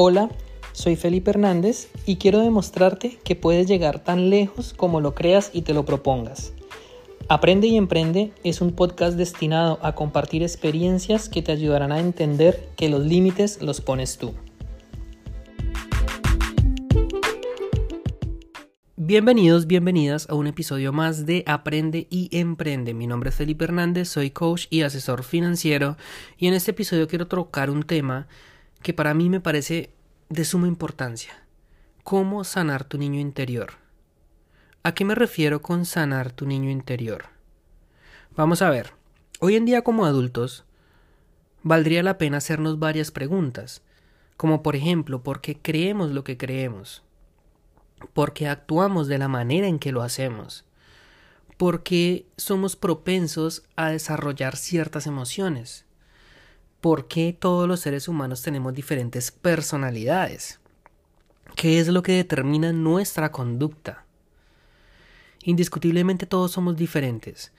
Hola, soy Felipe Hernández y quiero demostrarte que puedes llegar tan lejos como lo creas y te lo propongas. Aprende y Emprende es un podcast destinado a compartir experiencias que te ayudarán a entender que los límites los pones tú. Bienvenidos, bienvenidas a un episodio más de Aprende y Emprende. Mi nombre es Felipe Hernández, soy coach y asesor financiero y en este episodio quiero tocar un tema que para mí me parece de suma importancia. ¿Cómo sanar tu niño interior? ¿A qué me refiero con sanar tu niño interior? Vamos a ver. Hoy en día como adultos, valdría la pena hacernos varias preguntas, como por ejemplo, ¿por qué creemos lo que creemos? ¿Por qué actuamos de la manera en que lo hacemos? ¿Por qué somos propensos a desarrollar ciertas emociones? Por qué todos los seres humanos tenemos diferentes personalidades. ¿Qué es lo que determina nuestra conducta? Indiscutiblemente todos somos diferentes.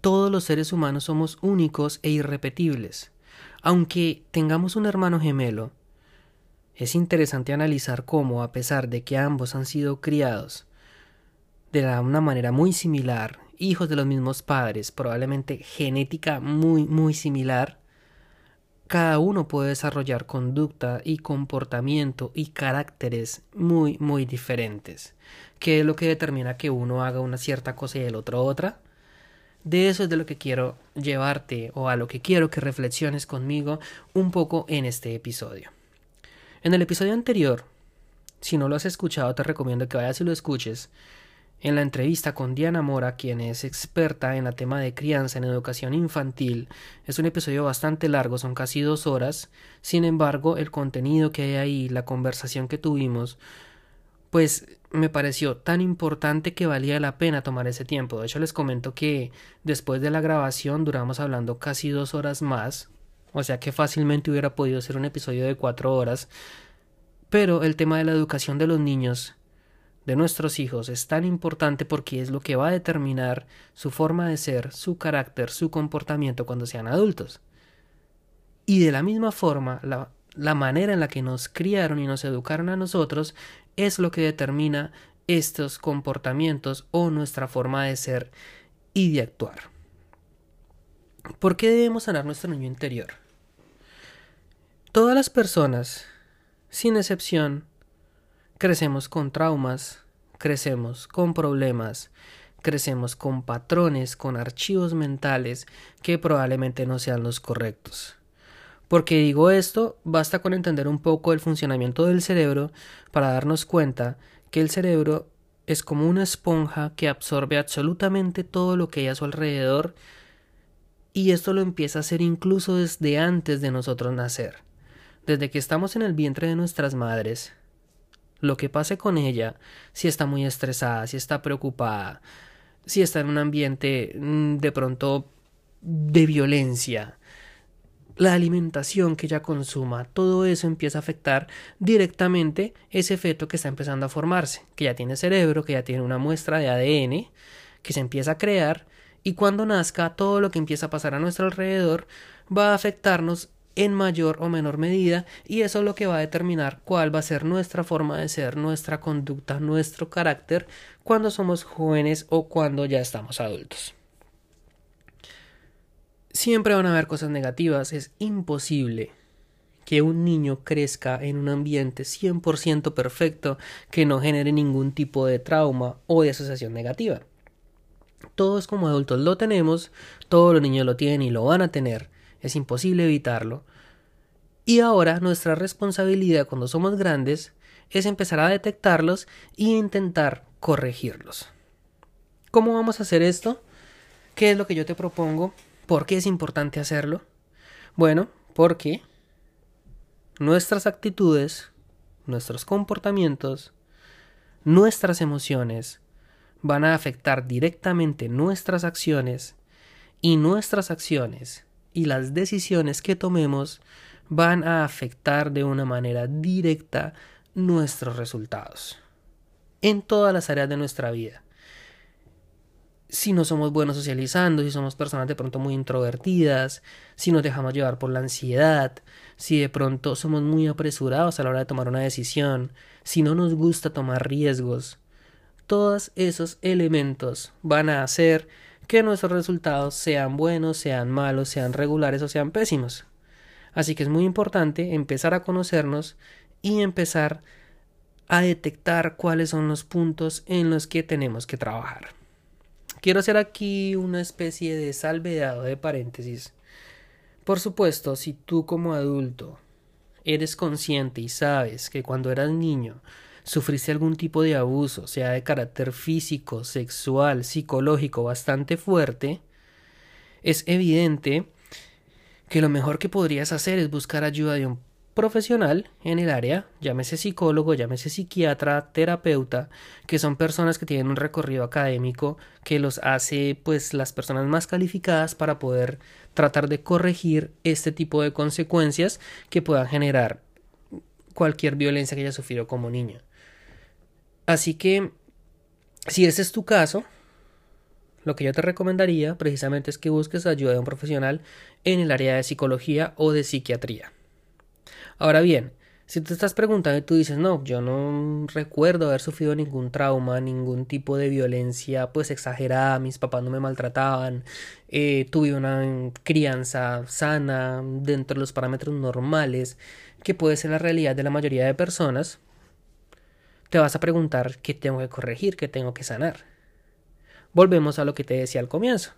Todos los seres humanos somos únicos e irrepetibles. Aunque tengamos un hermano gemelo, es interesante analizar cómo, a pesar de que ambos han sido criados de una manera muy similar, hijos de los mismos padres, probablemente genética muy, muy similar, cada uno puede desarrollar conducta y comportamiento y caracteres muy, muy diferentes. ¿Qué es lo que determina que uno haga una cierta cosa y el otro otra? De eso es de lo que quiero llevarte o a lo que quiero que reflexiones conmigo un poco en este episodio. En el episodio anterior, si no lo has escuchado, te recomiendo que vayas y lo escuches en la entrevista con Diana Mora, quien es experta en el tema de crianza en educación infantil, es un episodio bastante largo, son casi dos horas. Sin embargo, el contenido que hay ahí, la conversación que tuvimos, pues me pareció tan importante que valía la pena tomar ese tiempo. De hecho, les comento que después de la grabación duramos hablando casi dos horas más, o sea que fácilmente hubiera podido ser un episodio de cuatro horas. Pero el tema de la educación de los niños de nuestros hijos es tan importante porque es lo que va a determinar su forma de ser, su carácter, su comportamiento cuando sean adultos. Y de la misma forma, la, la manera en la que nos criaron y nos educaron a nosotros es lo que determina estos comportamientos o nuestra forma de ser y de actuar. ¿Por qué debemos sanar nuestro niño interior? Todas las personas, sin excepción, Crecemos con traumas, crecemos con problemas, crecemos con patrones, con archivos mentales que probablemente no sean los correctos. Porque digo esto, basta con entender un poco el funcionamiento del cerebro para darnos cuenta que el cerebro es como una esponja que absorbe absolutamente todo lo que hay a su alrededor y esto lo empieza a hacer incluso desde antes de nosotros nacer. Desde que estamos en el vientre de nuestras madres, lo que pase con ella, si está muy estresada, si está preocupada, si está en un ambiente mm, de pronto de violencia, la alimentación que ella consuma, todo eso empieza a afectar directamente ese feto que está empezando a formarse, que ya tiene cerebro, que ya tiene una muestra de ADN, que se empieza a crear, y cuando nazca todo lo que empieza a pasar a nuestro alrededor va a afectarnos en mayor o menor medida y eso es lo que va a determinar cuál va a ser nuestra forma de ser, nuestra conducta, nuestro carácter cuando somos jóvenes o cuando ya estamos adultos. Siempre van a haber cosas negativas, es imposible que un niño crezca en un ambiente 100% perfecto que no genere ningún tipo de trauma o de asociación negativa. Todos como adultos lo tenemos, todos los niños lo tienen y lo van a tener es imposible evitarlo. Y ahora nuestra responsabilidad cuando somos grandes es empezar a detectarlos e intentar corregirlos. ¿Cómo vamos a hacer esto? ¿Qué es lo que yo te propongo? ¿Por qué es importante hacerlo? Bueno, porque nuestras actitudes, nuestros comportamientos, nuestras emociones van a afectar directamente nuestras acciones y nuestras acciones y las decisiones que tomemos van a afectar de una manera directa nuestros resultados en todas las áreas de nuestra vida. si no somos buenos socializando, si somos personas de pronto muy introvertidas, si nos dejamos llevar por la ansiedad, si de pronto somos muy apresurados a la hora de tomar una decisión, si no nos gusta tomar riesgos. Todos esos elementos van a hacer que nuestros resultados sean buenos, sean malos, sean regulares o sean pésimos. Así que es muy importante empezar a conocernos y empezar a detectar cuáles son los puntos en los que tenemos que trabajar. Quiero hacer aquí una especie de salvedado de paréntesis. Por supuesto, si tú como adulto eres consciente y sabes que cuando eras niño sufriste algún tipo de abuso, sea de carácter físico, sexual, psicológico bastante fuerte, es evidente que lo mejor que podrías hacer es buscar ayuda de un profesional en el área, llámese psicólogo, llámese psiquiatra, terapeuta, que son personas que tienen un recorrido académico que los hace pues las personas más calificadas para poder tratar de corregir este tipo de consecuencias que puedan generar cualquier violencia que haya sufrido como niño. Así que si ese es tu caso, lo que yo te recomendaría precisamente es que busques ayuda de un profesional en el área de psicología o de psiquiatría. Ahora bien, si te estás preguntando y tú dices, no, yo no recuerdo haber sufrido ningún trauma, ningún tipo de violencia pues exagerada, mis papás no me maltrataban, eh, tuve una crianza sana dentro de los parámetros normales, que puede ser la realidad de la mayoría de personas, te vas a preguntar qué tengo que corregir, qué tengo que sanar. Volvemos a lo que te decía al comienzo.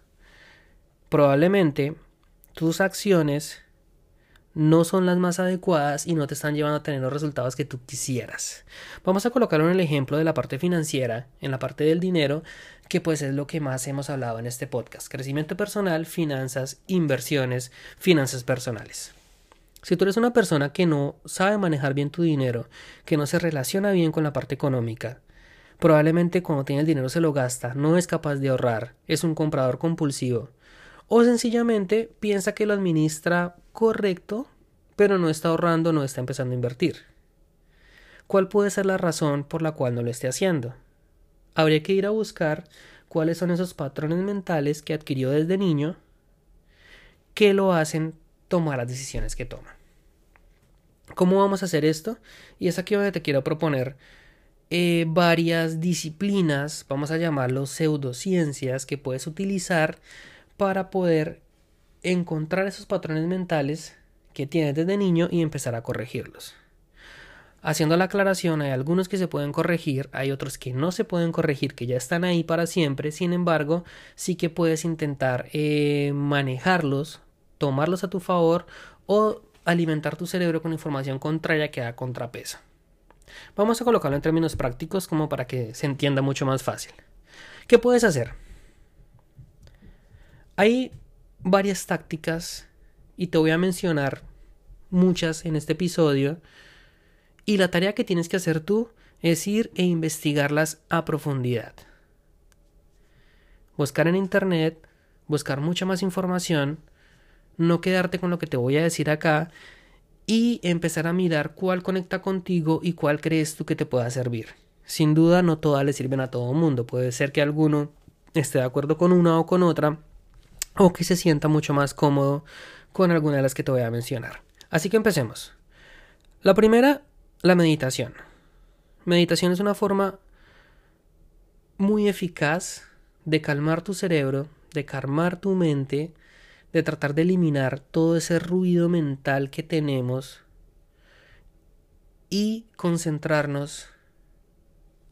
Probablemente tus acciones no son las más adecuadas y no te están llevando a tener los resultados que tú quisieras. Vamos a colocarlo en el ejemplo de la parte financiera, en la parte del dinero, que pues es lo que más hemos hablado en este podcast. Crecimiento personal, finanzas, inversiones, finanzas personales. Si tú eres una persona que no sabe manejar bien tu dinero, que no se relaciona bien con la parte económica, probablemente cuando tiene el dinero se lo gasta, no es capaz de ahorrar, es un comprador compulsivo, o sencillamente piensa que lo administra correcto, pero no está ahorrando, no está empezando a invertir. ¿Cuál puede ser la razón por la cual no lo esté haciendo? Habría que ir a buscar cuáles son esos patrones mentales que adquirió desde niño que lo hacen tomar las decisiones que toma. ¿Cómo vamos a hacer esto? Y es aquí donde te quiero proponer eh, varias disciplinas, vamos a llamarlo pseudociencias, que puedes utilizar para poder encontrar esos patrones mentales que tienes desde niño y empezar a corregirlos. Haciendo la aclaración, hay algunos que se pueden corregir, hay otros que no se pueden corregir, que ya están ahí para siempre, sin embargo, sí que puedes intentar eh, manejarlos, tomarlos a tu favor o alimentar tu cerebro con información contraria que da contrapeso. Vamos a colocarlo en términos prácticos como para que se entienda mucho más fácil. ¿Qué puedes hacer? Hay varias tácticas y te voy a mencionar muchas en este episodio y la tarea que tienes que hacer tú es ir e investigarlas a profundidad. Buscar en internet, buscar mucha más información, no quedarte con lo que te voy a decir acá y empezar a mirar cuál conecta contigo y cuál crees tú que te pueda servir. Sin duda no todas le sirven a todo mundo, puede ser que alguno esté de acuerdo con una o con otra, o que se sienta mucho más cómodo con alguna de las que te voy a mencionar. Así que empecemos. La primera, la meditación. Meditación es una forma muy eficaz de calmar tu cerebro, de calmar tu mente, de tratar de eliminar todo ese ruido mental que tenemos y concentrarnos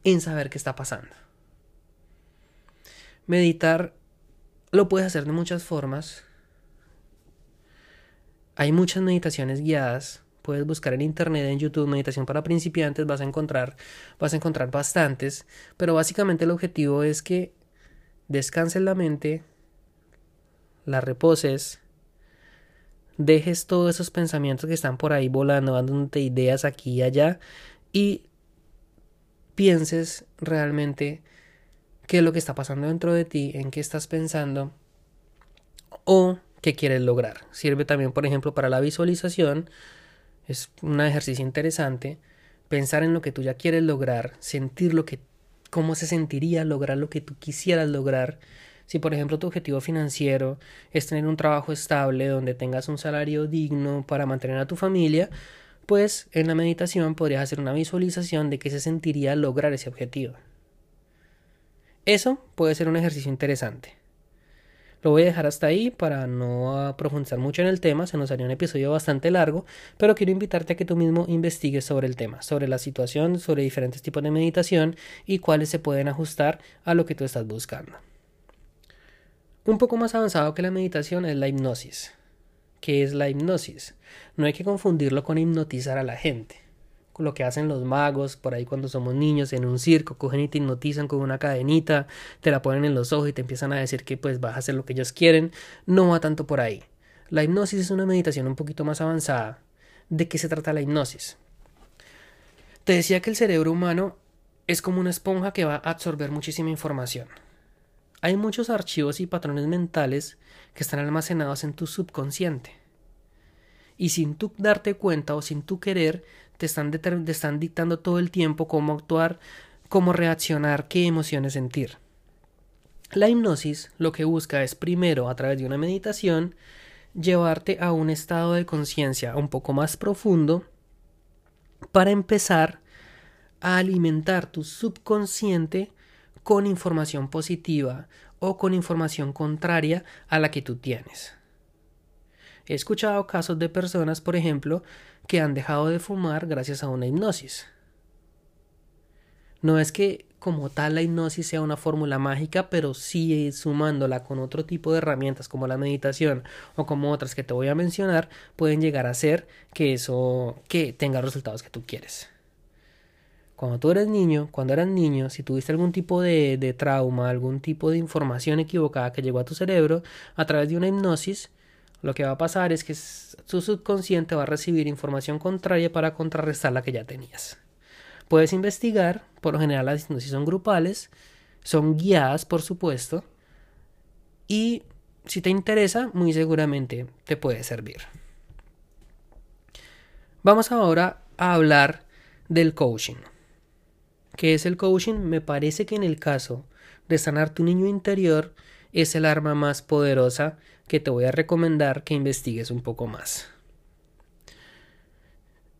en saber qué está pasando. Meditar lo puedes hacer de muchas formas. Hay muchas meditaciones guiadas. Puedes buscar en internet, en YouTube, meditación para principiantes, vas a encontrar, vas a encontrar bastantes. Pero básicamente el objetivo es que descanses la mente, la reposes, dejes todos esos pensamientos que están por ahí volando, dándote ideas aquí y allá, y pienses realmente qué es lo que está pasando dentro de ti, en qué estás pensando o qué quieres lograr. Sirve también, por ejemplo, para la visualización. Es un ejercicio interesante. Pensar en lo que tú ya quieres lograr, sentir lo que, cómo se sentiría lograr lo que tú quisieras lograr Si por ejemplo tu objetivo financiero es tener un trabajo estable donde tengas un salario digno para mantener a tu familia, pues en la meditación podrías hacer una visualización de qué se sentiría lograr ese objetivo. Eso puede ser un ejercicio interesante. Lo voy a dejar hasta ahí para no profundizar mucho en el tema, se nos haría un episodio bastante largo, pero quiero invitarte a que tú mismo investigues sobre el tema, sobre la situación, sobre diferentes tipos de meditación y cuáles se pueden ajustar a lo que tú estás buscando. Un poco más avanzado que la meditación es la hipnosis. ¿Qué es la hipnosis? No hay que confundirlo con hipnotizar a la gente lo que hacen los magos por ahí cuando somos niños en un circo, cogen y te hipnotizan con una cadenita, te la ponen en los ojos y te empiezan a decir que pues vas a hacer lo que ellos quieren, no va tanto por ahí. La hipnosis es una meditación un poquito más avanzada. ¿De qué se trata la hipnosis? Te decía que el cerebro humano es como una esponja que va a absorber muchísima información. Hay muchos archivos y patrones mentales que están almacenados en tu subconsciente. Y sin tú darte cuenta o sin tú querer, te están, te están dictando todo el tiempo cómo actuar, cómo reaccionar, qué emociones sentir. La hipnosis lo que busca es primero, a través de una meditación, llevarte a un estado de conciencia un poco más profundo para empezar a alimentar tu subconsciente con información positiva o con información contraria a la que tú tienes. He escuchado casos de personas, por ejemplo, que han dejado de fumar gracias a una hipnosis. No es que como tal la hipnosis sea una fórmula mágica, pero sí sumándola con otro tipo de herramientas como la meditación o como otras que te voy a mencionar, pueden llegar a hacer que eso que tenga resultados que tú quieres. Cuando tú eres niño, cuando eras niño, si tuviste algún tipo de, de trauma, algún tipo de información equivocada que llegó a tu cerebro a través de una hipnosis, lo que va a pasar es que su subconsciente va a recibir información contraria para contrarrestar la que ya tenías. Puedes investigar, por lo general las hipnosis son grupales, son guiadas por supuesto, y si te interesa, muy seguramente te puede servir. Vamos ahora a hablar del coaching. ¿Qué es el coaching? Me parece que en el caso de sanar tu niño interior es el arma más poderosa que te voy a recomendar que investigues un poco más.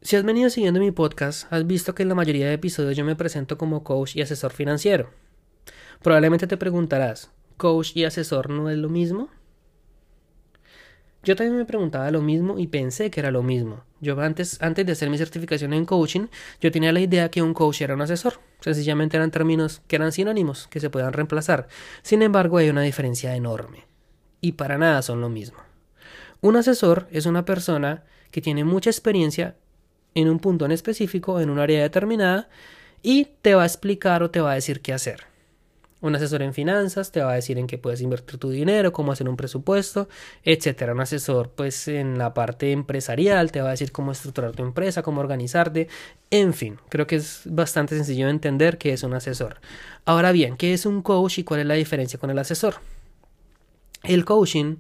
Si has venido siguiendo mi podcast, has visto que en la mayoría de episodios yo me presento como coach y asesor financiero. Probablemente te preguntarás, ¿coach y asesor no es lo mismo? Yo también me preguntaba lo mismo y pensé que era lo mismo. Yo antes, antes de hacer mi certificación en coaching, yo tenía la idea que un coach era un asesor. Sencillamente eran términos que eran sinónimos, que se puedan reemplazar. Sin embargo, hay una diferencia enorme y para nada son lo mismo. Un asesor es una persona que tiene mucha experiencia en un punto en específico, en un área determinada, y te va a explicar o te va a decir qué hacer. Un asesor en finanzas te va a decir en qué puedes invertir tu dinero, cómo hacer un presupuesto, etcétera. Un asesor, pues en la parte empresarial, te va a decir cómo estructurar tu empresa, cómo organizarte. En fin, creo que es bastante sencillo entender qué es un asesor. Ahora bien, ¿qué es un coach y cuál es la diferencia con el asesor? El coaching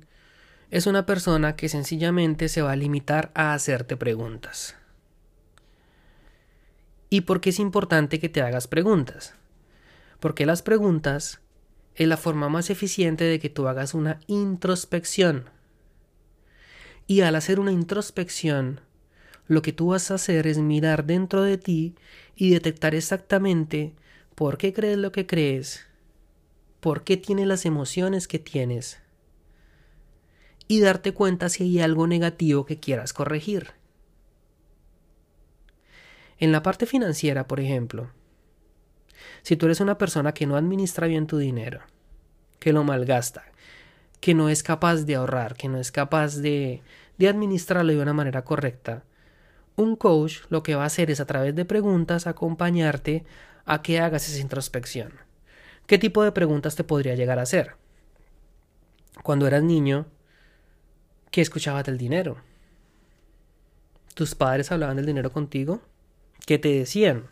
es una persona que sencillamente se va a limitar a hacerte preguntas. ¿Y por qué es importante que te hagas preguntas? Porque las preguntas es la forma más eficiente de que tú hagas una introspección. Y al hacer una introspección, lo que tú vas a hacer es mirar dentro de ti y detectar exactamente por qué crees lo que crees, por qué tienes las emociones que tienes y darte cuenta si hay algo negativo que quieras corregir. En la parte financiera, por ejemplo, si tú eres una persona que no administra bien tu dinero, que lo malgasta, que no es capaz de ahorrar, que no es capaz de, de administrarlo de una manera correcta, un coach lo que va a hacer es a través de preguntas acompañarte a que hagas esa introspección. ¿Qué tipo de preguntas te podría llegar a hacer? Cuando eras niño, ¿Qué escuchabas del dinero? ¿Tus padres hablaban del dinero contigo? ¿Qué te decían?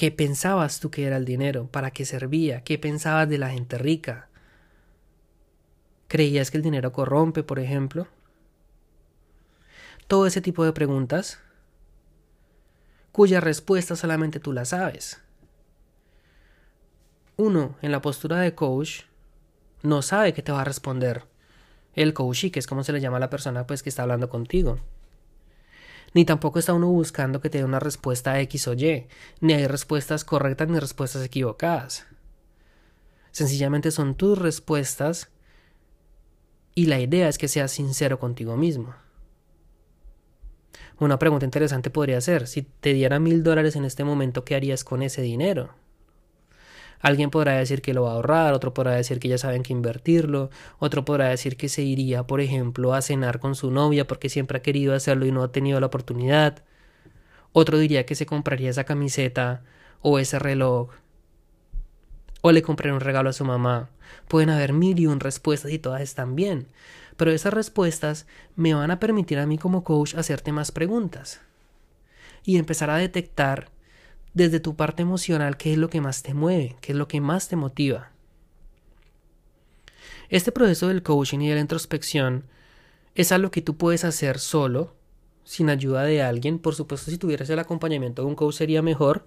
¿Qué pensabas tú que era el dinero? ¿Para qué servía? ¿Qué pensabas de la gente rica? ¿Creías que el dinero corrompe, por ejemplo? Todo ese tipo de preguntas cuya respuesta solamente tú la sabes. uno en la postura de coach no sabe qué te va a responder el coach, que es como se le llama a la persona pues que está hablando contigo. Ni tampoco está uno buscando que te dé una respuesta X o Y, ni hay respuestas correctas ni respuestas equivocadas. Sencillamente son tus respuestas y la idea es que seas sincero contigo mismo. Una pregunta interesante podría ser, si te diera mil dólares en este momento, ¿qué harías con ese dinero? Alguien podrá decir que lo va a ahorrar, otro podrá decir que ya saben que invertirlo, otro podrá decir que se iría, por ejemplo, a cenar con su novia porque siempre ha querido hacerlo y no ha tenido la oportunidad. Otro diría que se compraría esa camiseta o ese reloj. O le compraría un regalo a su mamá. Pueden haber mil y un respuestas y todas están bien. Pero esas respuestas me van a permitir a mí como coach hacerte más preguntas. Y empezar a detectar desde tu parte emocional qué es lo que más te mueve, qué es lo que más te motiva. Este proceso del coaching y de la introspección es algo que tú puedes hacer solo, sin ayuda de alguien. Por supuesto, si tuvieras el acompañamiento de un coach sería mejor.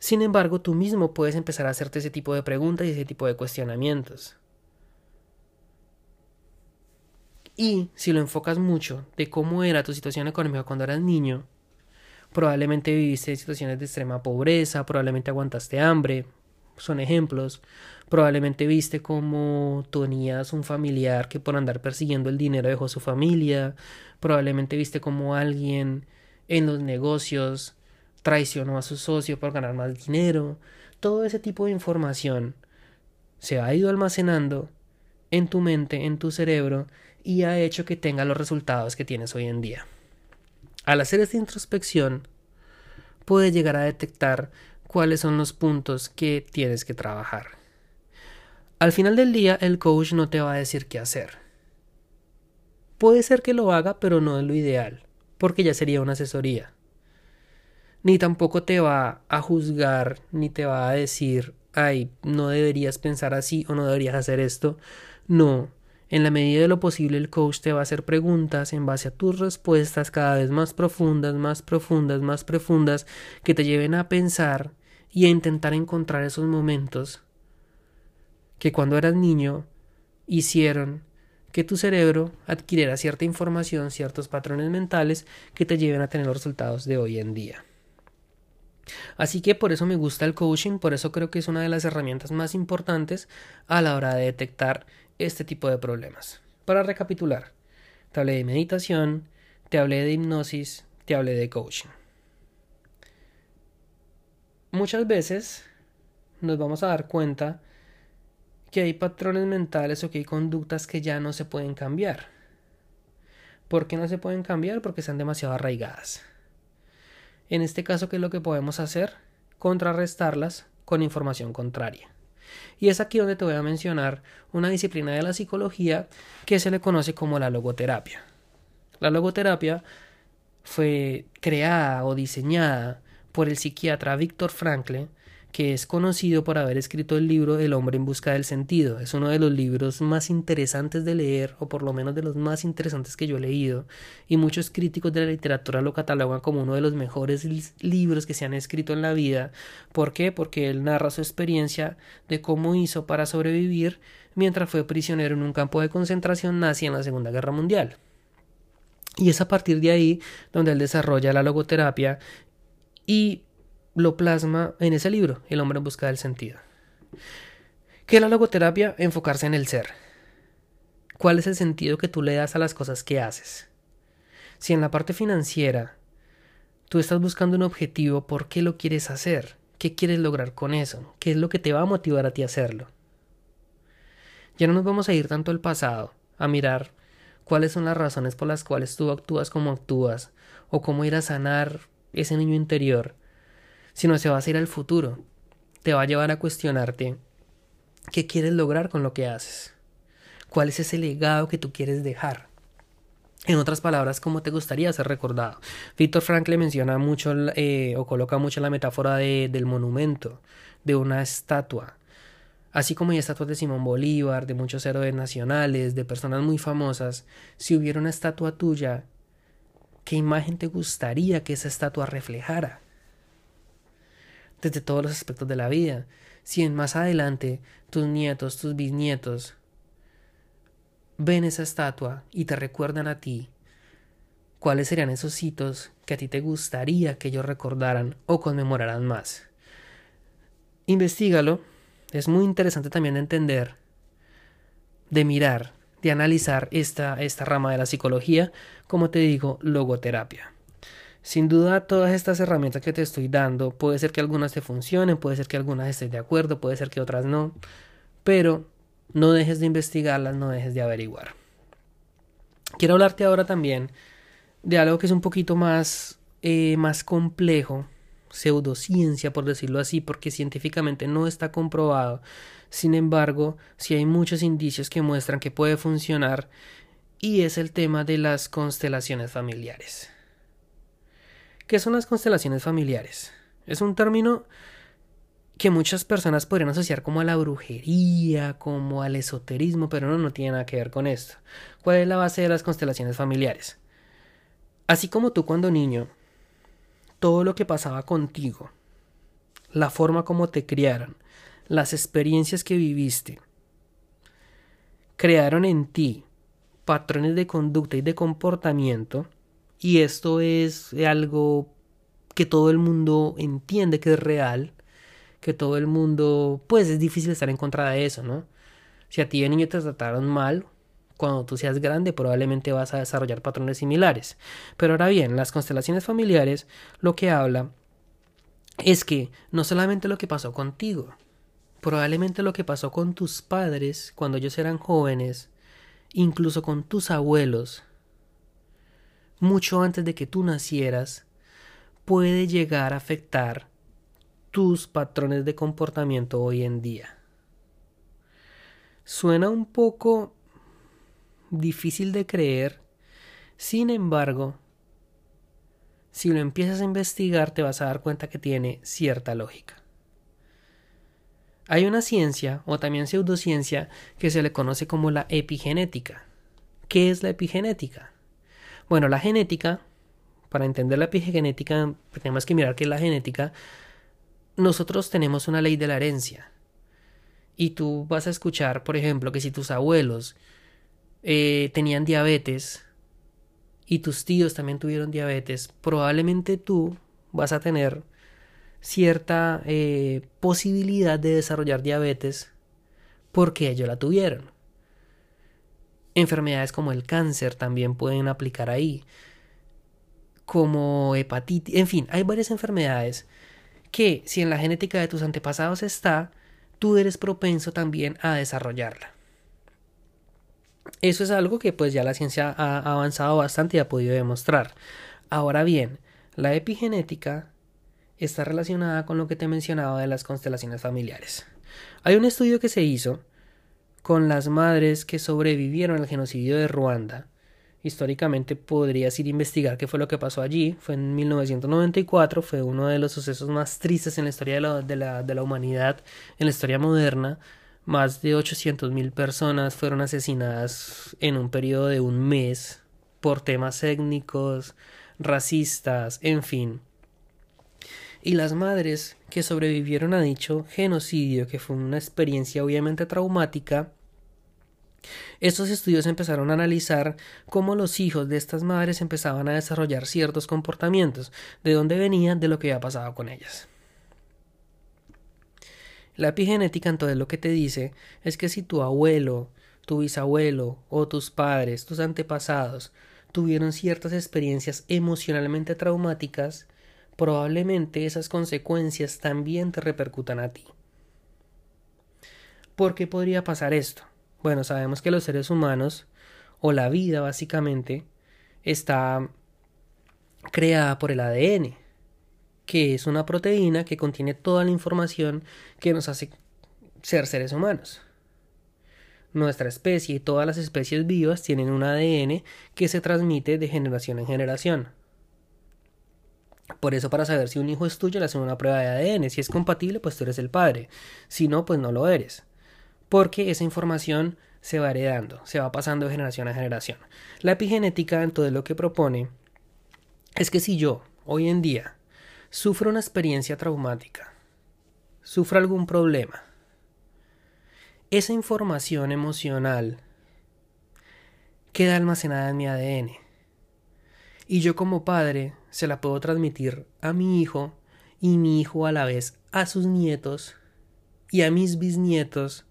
Sin embargo, tú mismo puedes empezar a hacerte ese tipo de preguntas y ese tipo de cuestionamientos. Y si lo enfocas mucho de cómo era tu situación económica cuando eras niño, probablemente viviste situaciones de extrema pobreza, probablemente aguantaste hambre, son ejemplos. Probablemente viste cómo tenías un familiar que por andar persiguiendo el dinero dejó su familia. Probablemente viste cómo alguien en los negocios traicionó a su socio por ganar más dinero. Todo ese tipo de información se ha ido almacenando en tu mente, en tu cerebro, y ha hecho que tenga los resultados que tienes hoy en día. Al hacer esta introspección, puedes llegar a detectar cuáles son los puntos que tienes que trabajar. Al final del día, el coach no te va a decir qué hacer. Puede ser que lo haga, pero no es lo ideal, porque ya sería una asesoría. Ni tampoco te va a juzgar, ni te va a decir, ay, no deberías pensar así o no deberías hacer esto. No, en la medida de lo posible, el coach te va a hacer preguntas en base a tus respuestas cada vez más profundas, más profundas, más profundas, que te lleven a pensar y a intentar encontrar esos momentos que cuando eras niño hicieron que tu cerebro adquiriera cierta información, ciertos patrones mentales que te lleven a tener los resultados de hoy en día. Así que por eso me gusta el coaching, por eso creo que es una de las herramientas más importantes a la hora de detectar este tipo de problemas. Para recapitular, te hablé de meditación, te hablé de hipnosis, te hablé de coaching. Muchas veces nos vamos a dar cuenta que hay patrones mentales o que hay conductas que ya no se pueden cambiar. ¿Por qué no se pueden cambiar? Porque están demasiado arraigadas. En este caso, ¿qué es lo que podemos hacer? Contrarrestarlas con información contraria. Y es aquí donde te voy a mencionar una disciplina de la psicología que se le conoce como la logoterapia. La logoterapia fue creada o diseñada por el psiquiatra Víctor Frankl que es conocido por haber escrito el libro El hombre en busca del sentido. Es uno de los libros más interesantes de leer, o por lo menos de los más interesantes que yo he leído, y muchos críticos de la literatura lo catalogan como uno de los mejores libros que se han escrito en la vida. ¿Por qué? Porque él narra su experiencia de cómo hizo para sobrevivir mientras fue prisionero en un campo de concentración nazi en la Segunda Guerra Mundial. Y es a partir de ahí donde él desarrolla la logoterapia y lo plasma en ese libro, El hombre en busca del sentido. ¿Qué es la logoterapia? Enfocarse en el ser. ¿Cuál es el sentido que tú le das a las cosas que haces? Si en la parte financiera tú estás buscando un objetivo, ¿por qué lo quieres hacer? ¿Qué quieres lograr con eso? ¿Qué es lo que te va a motivar a ti a hacerlo? Ya no nos vamos a ir tanto al pasado, a mirar cuáles son las razones por las cuales tú actúas como actúas, o cómo ir a sanar ese niño interior, sino se va a hacer al futuro. Te va a llevar a cuestionarte qué quieres lograr con lo que haces. ¿Cuál es ese legado que tú quieres dejar? En otras palabras, ¿cómo te gustaría ser recordado? Víctor Frankl menciona mucho eh, o coloca mucho la metáfora de, del monumento, de una estatua. Así como hay estatuas de Simón Bolívar, de muchos héroes nacionales, de personas muy famosas, si hubiera una estatua tuya, ¿qué imagen te gustaría que esa estatua reflejara? Desde todos los aspectos de la vida. si en más adelante tus nietos, tus bisnietos ven esa estatua y te recuerdan a ti, cuáles serían esos hitos que a ti te gustaría que ellos recordaran o conmemoraran más. Investígalo, es muy interesante también de entender, de mirar, de analizar esta, esta rama de la psicología, como te digo, logoterapia. Sin duda, todas estas herramientas que te estoy dando, puede ser que algunas te funcionen, puede ser que algunas estés de acuerdo, puede ser que otras no, pero no dejes de investigarlas, no dejes de averiguar. Quiero hablarte ahora también de algo que es un poquito más, eh, más complejo, pseudociencia, por decirlo así, porque científicamente no está comprobado. Sin embargo, sí hay muchos indicios que muestran que puede funcionar y es el tema de las constelaciones familiares. ¿Qué son las constelaciones familiares? Es un término que muchas personas podrían asociar como a la brujería, como al esoterismo, pero no, no tiene nada que ver con esto. ¿Cuál es la base de las constelaciones familiares? Así como tú cuando niño, todo lo que pasaba contigo, la forma como te criaron, las experiencias que viviste, crearon en ti patrones de conducta y de comportamiento y esto es algo que todo el mundo entiende que es real, que todo el mundo, pues es difícil estar en contra de eso, ¿no? Si a ti de niño te trataron mal, cuando tú seas grande probablemente vas a desarrollar patrones similares. Pero ahora bien, las constelaciones familiares lo que habla es que no solamente lo que pasó contigo, probablemente lo que pasó con tus padres cuando ellos eran jóvenes, incluso con tus abuelos, mucho antes de que tú nacieras, puede llegar a afectar tus patrones de comportamiento hoy en día. Suena un poco difícil de creer, sin embargo, si lo empiezas a investigar te vas a dar cuenta que tiene cierta lógica. Hay una ciencia, o también pseudociencia, que se le conoce como la epigenética. ¿Qué es la epigenética? Bueno, la genética, para entender la epigenética, tenemos que mirar qué es la genética. Nosotros tenemos una ley de la herencia. Y tú vas a escuchar, por ejemplo, que si tus abuelos eh, tenían diabetes y tus tíos también tuvieron diabetes, probablemente tú vas a tener cierta eh, posibilidad de desarrollar diabetes porque ellos la tuvieron. Enfermedades como el cáncer también pueden aplicar ahí, como hepatitis, en fin, hay varias enfermedades que si en la genética de tus antepasados está, tú eres propenso también a desarrollarla. Eso es algo que pues ya la ciencia ha avanzado bastante y ha podido demostrar. Ahora bien, la epigenética está relacionada con lo que te mencionaba de las constelaciones familiares. Hay un estudio que se hizo con las madres que sobrevivieron al genocidio de Ruanda. Históricamente podrías ir a investigar qué fue lo que pasó allí. Fue en 1994, fue uno de los sucesos más tristes en la historia de la, de la, de la humanidad, en la historia moderna. Más de 800.000 personas fueron asesinadas en un periodo de un mes por temas étnicos, racistas, en fin. Y las madres que sobrevivieron a dicho genocidio, que fue una experiencia obviamente traumática, estos estudios empezaron a analizar cómo los hijos de estas madres empezaban a desarrollar ciertos comportamientos, de dónde venían, de lo que había pasado con ellas. La epigenética entonces lo que te dice es que si tu abuelo, tu bisabuelo o tus padres, tus antepasados, tuvieron ciertas experiencias emocionalmente traumáticas, probablemente esas consecuencias también te repercutan a ti. ¿Por qué podría pasar esto? Bueno, sabemos que los seres humanos, o la vida básicamente, está creada por el ADN, que es una proteína que contiene toda la información que nos hace ser seres humanos. Nuestra especie y todas las especies vivas tienen un ADN que se transmite de generación en generación. Por eso para saber si un hijo es tuyo le hacen una prueba de ADN. Si es compatible, pues tú eres el padre. Si no, pues no lo eres. Porque esa información se va heredando, se va pasando de generación a generación. La epigenética entonces lo que propone es que si yo hoy en día sufro una experiencia traumática, sufra algún problema, esa información emocional queda almacenada en mi ADN. Y yo como padre se la puedo transmitir a mi hijo y mi hijo a la vez a sus nietos y a mis bisnietos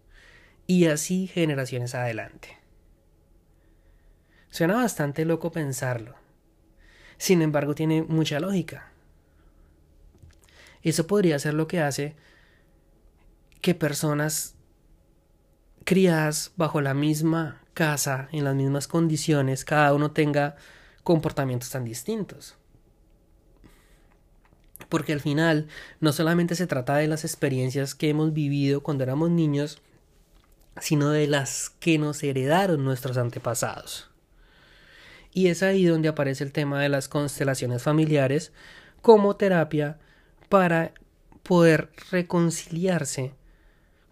y así generaciones adelante. Suena bastante loco pensarlo. Sin embargo, tiene mucha lógica. Eso podría ser lo que hace que personas criadas bajo la misma casa, en las mismas condiciones, cada uno tenga comportamientos tan distintos. Porque al final no solamente se trata de las experiencias que hemos vivido cuando éramos niños, sino de las que nos heredaron nuestros antepasados. Y es ahí donde aparece el tema de las constelaciones familiares como terapia para poder reconciliarse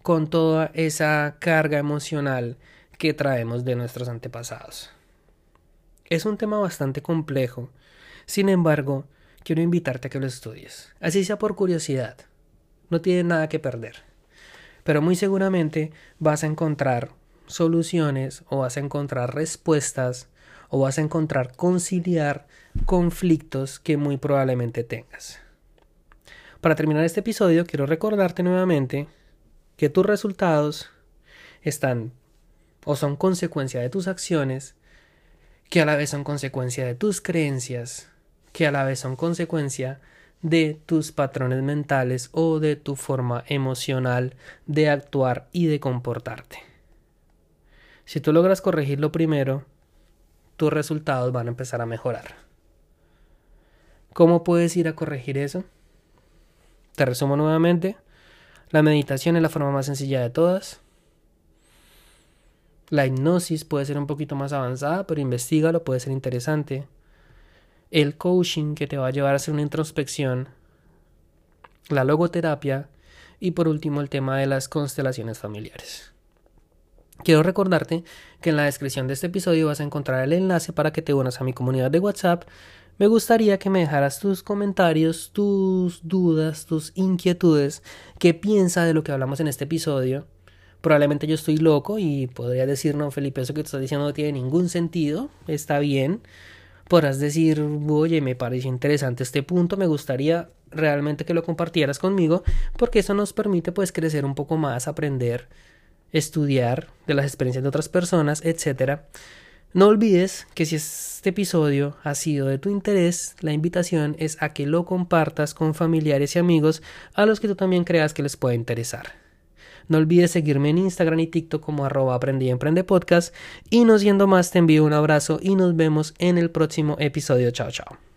con toda esa carga emocional que traemos de nuestros antepasados. Es un tema bastante complejo, sin embargo, quiero invitarte a que lo estudies, así sea por curiosidad. No tiene nada que perder. Pero muy seguramente vas a encontrar soluciones o vas a encontrar respuestas o vas a encontrar conciliar conflictos que muy probablemente tengas. Para terminar este episodio, quiero recordarte nuevamente que tus resultados están o son consecuencia de tus acciones, que a la vez son consecuencia de tus creencias, que a la vez son consecuencia de tus patrones mentales o de tu forma emocional de actuar y de comportarte. Si tú logras corregir lo primero, tus resultados van a empezar a mejorar. ¿Cómo puedes ir a corregir eso? Te resumo nuevamente. La meditación es la forma más sencilla de todas. La hipnosis puede ser un poquito más avanzada, pero investigalo, puede ser interesante. El coaching que te va a llevar a hacer una introspección. La logoterapia. Y por último el tema de las constelaciones familiares. Quiero recordarte que en la descripción de este episodio vas a encontrar el enlace para que te unas a mi comunidad de WhatsApp me gustaría que me dejaras tus comentarios, tus dudas, tus inquietudes, qué piensa de lo que hablamos en este episodio. Probablemente yo estoy loco y podría decir, no, Felipe, eso que te estás diciendo no tiene ningún sentido, está bien. Podrás decir, oye, me pareció interesante este punto, me gustaría realmente que lo compartieras conmigo, porque eso nos permite pues crecer un poco más, aprender, estudiar de las experiencias de otras personas, etcétera. No olvides que si este episodio ha sido de tu interés, la invitación es a que lo compartas con familiares y amigos a los que tú también creas que les pueda interesar. No olvides seguirme en Instagram y TikTok como arroba aprendí emprende podcast y no siendo más te envío un abrazo y nos vemos en el próximo episodio. Chao, chao.